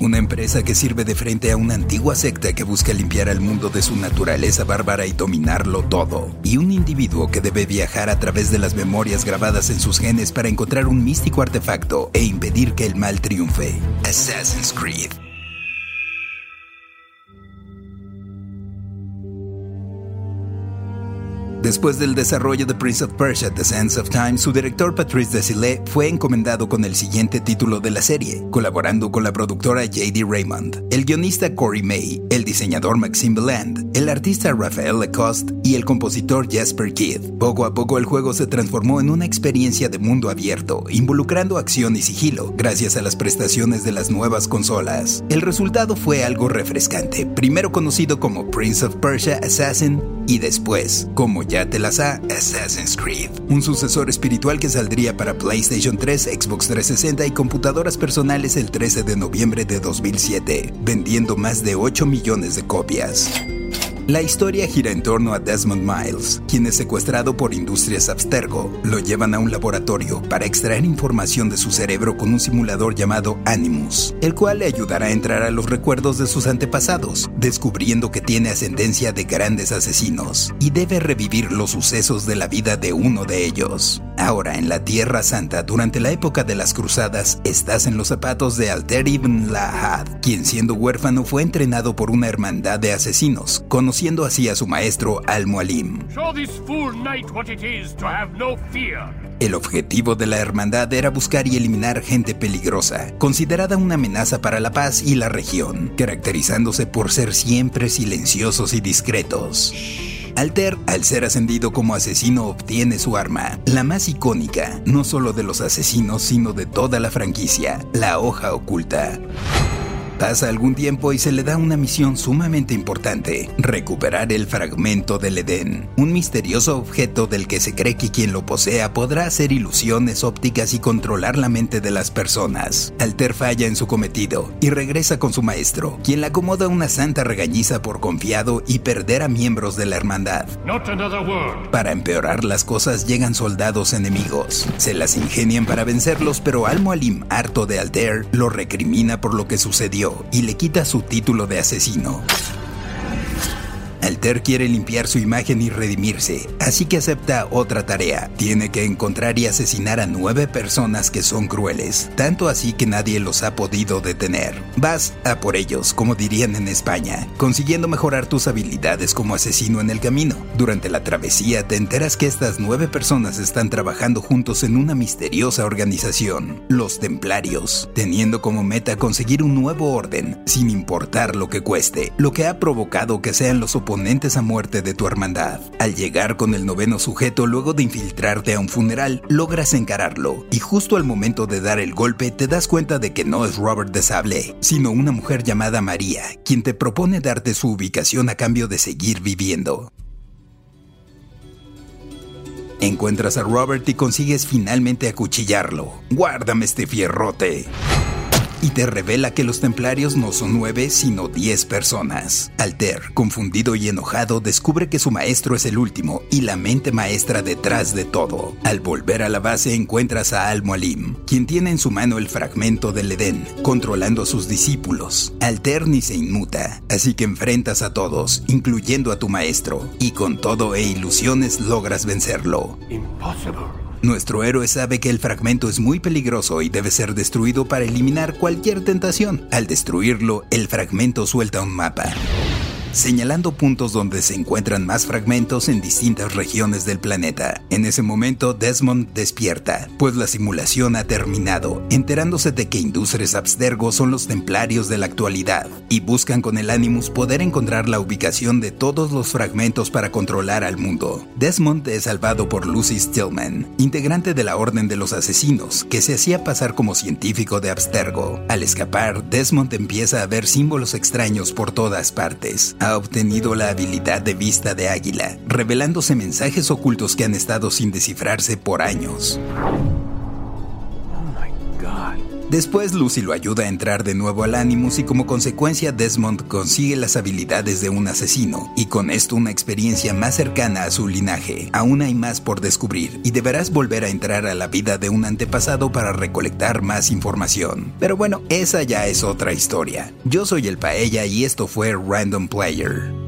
Una empresa que sirve de frente a una antigua secta que busca limpiar al mundo de su naturaleza bárbara y dominarlo todo. Y un individuo que debe viajar a través de las memorias grabadas en sus genes para encontrar un místico artefacto e impedir que el mal triunfe. Assassin's Creed. Después del desarrollo de Prince of Persia The Sands of Time, su director Patrice Desilets fue encomendado con el siguiente título de la serie, colaborando con la productora J.D. Raymond, el guionista Corey May, el diseñador Maxime Beland, el artista Raphael Lacoste y el compositor Jasper Kidd. Poco a poco el juego se transformó en una experiencia de mundo abierto, involucrando acción y sigilo, gracias a las prestaciones de las nuevas consolas. El resultado fue algo refrescante, primero conocido como Prince of Persia Assassin y después, como ya te las ha, Assassin's Creed, un sucesor espiritual que saldría para PlayStation 3, Xbox 360 y computadoras personales el 13 de noviembre de 2007, vendiendo más de 8 millones de copias. La historia gira en torno a Desmond Miles, quien es secuestrado por Industrias Abstergo. Lo llevan a un laboratorio para extraer información de su cerebro con un simulador llamado Animus, el cual le ayudará a entrar a los recuerdos de sus antepasados, descubriendo que tiene ascendencia de grandes asesinos y debe revivir los sucesos de la vida de uno de ellos. Ahora en la Tierra Santa, durante la época de las Cruzadas, estás en los zapatos de Alter ibn Lahad, quien siendo huérfano fue entrenado por una hermandad de asesinos, conociendo así a su maestro Al-Mualim. El objetivo de la hermandad era buscar y eliminar gente peligrosa, considerada una amenaza para la paz y la región, caracterizándose por ser siempre silenciosos y discretos. Alter, al ser ascendido como asesino, obtiene su arma, la más icónica, no solo de los asesinos, sino de toda la franquicia, la hoja oculta. Pasa algún tiempo y se le da una misión sumamente importante, recuperar el fragmento del Edén, un misterioso objeto del que se cree que quien lo posea podrá hacer ilusiones ópticas y controlar la mente de las personas. Alter falla en su cometido y regresa con su maestro, quien le acomoda una santa regañiza por confiado y perder a miembros de la hermandad. Para empeorar las cosas llegan soldados enemigos. Se las ingenian para vencerlos, pero Al-Mualim, harto de Alter, lo recrimina por lo que sucedió y le quita su título de asesino. Alter quiere limpiar su imagen y redimirse, así que acepta otra tarea. Tiene que encontrar y asesinar a nueve personas que son crueles, tanto así que nadie los ha podido detener. Vas a por ellos, como dirían en España, consiguiendo mejorar tus habilidades como asesino en el camino. Durante la travesía te enteras que estas nueve personas están trabajando juntos en una misteriosa organización, los Templarios, teniendo como meta conseguir un nuevo orden, sin importar lo que cueste, lo que ha provocado que sean los oponentes a muerte de tu hermandad. Al llegar con el noveno sujeto luego de infiltrarte a un funeral, logras encararlo y justo al momento de dar el golpe te das cuenta de que no es Robert de Sable, sino una mujer llamada María, quien te propone darte su ubicación a cambio de seguir viviendo. Encuentras a Robert y consigues finalmente acuchillarlo. Guárdame este fierrote. Y te revela que los templarios no son nueve, sino diez personas. Alter, confundido y enojado, descubre que su maestro es el último y la mente maestra detrás de todo. Al volver a la base encuentras a Al-Mualim, quien tiene en su mano el fragmento del Edén, controlando a sus discípulos. Alter ni se inmuta, así que enfrentas a todos, incluyendo a tu maestro, y con todo e ilusiones logras vencerlo. Nuestro héroe sabe que el fragmento es muy peligroso y debe ser destruido para eliminar cualquier tentación. Al destruirlo, el fragmento suelta un mapa señalando puntos donde se encuentran más fragmentos en distintas regiones del planeta. En ese momento, Desmond despierta, pues la simulación ha terminado, enterándose de que Industres Abstergo son los templarios de la actualidad, y buscan con el Animus poder encontrar la ubicación de todos los fragmentos para controlar al mundo. Desmond es salvado por Lucy Stillman, integrante de la Orden de los Asesinos, que se hacía pasar como científico de Abstergo. Al escapar, Desmond empieza a ver símbolos extraños por todas partes, ha obtenido la habilidad de vista de águila, revelándose mensajes ocultos que han estado sin descifrarse por años. Después Lucy lo ayuda a entrar de nuevo al Animus y como consecuencia Desmond consigue las habilidades de un asesino y con esto una experiencia más cercana a su linaje. Aún hay más por descubrir y deberás volver a entrar a la vida de un antepasado para recolectar más información. Pero bueno, esa ya es otra historia. Yo soy el Paella y esto fue Random Player.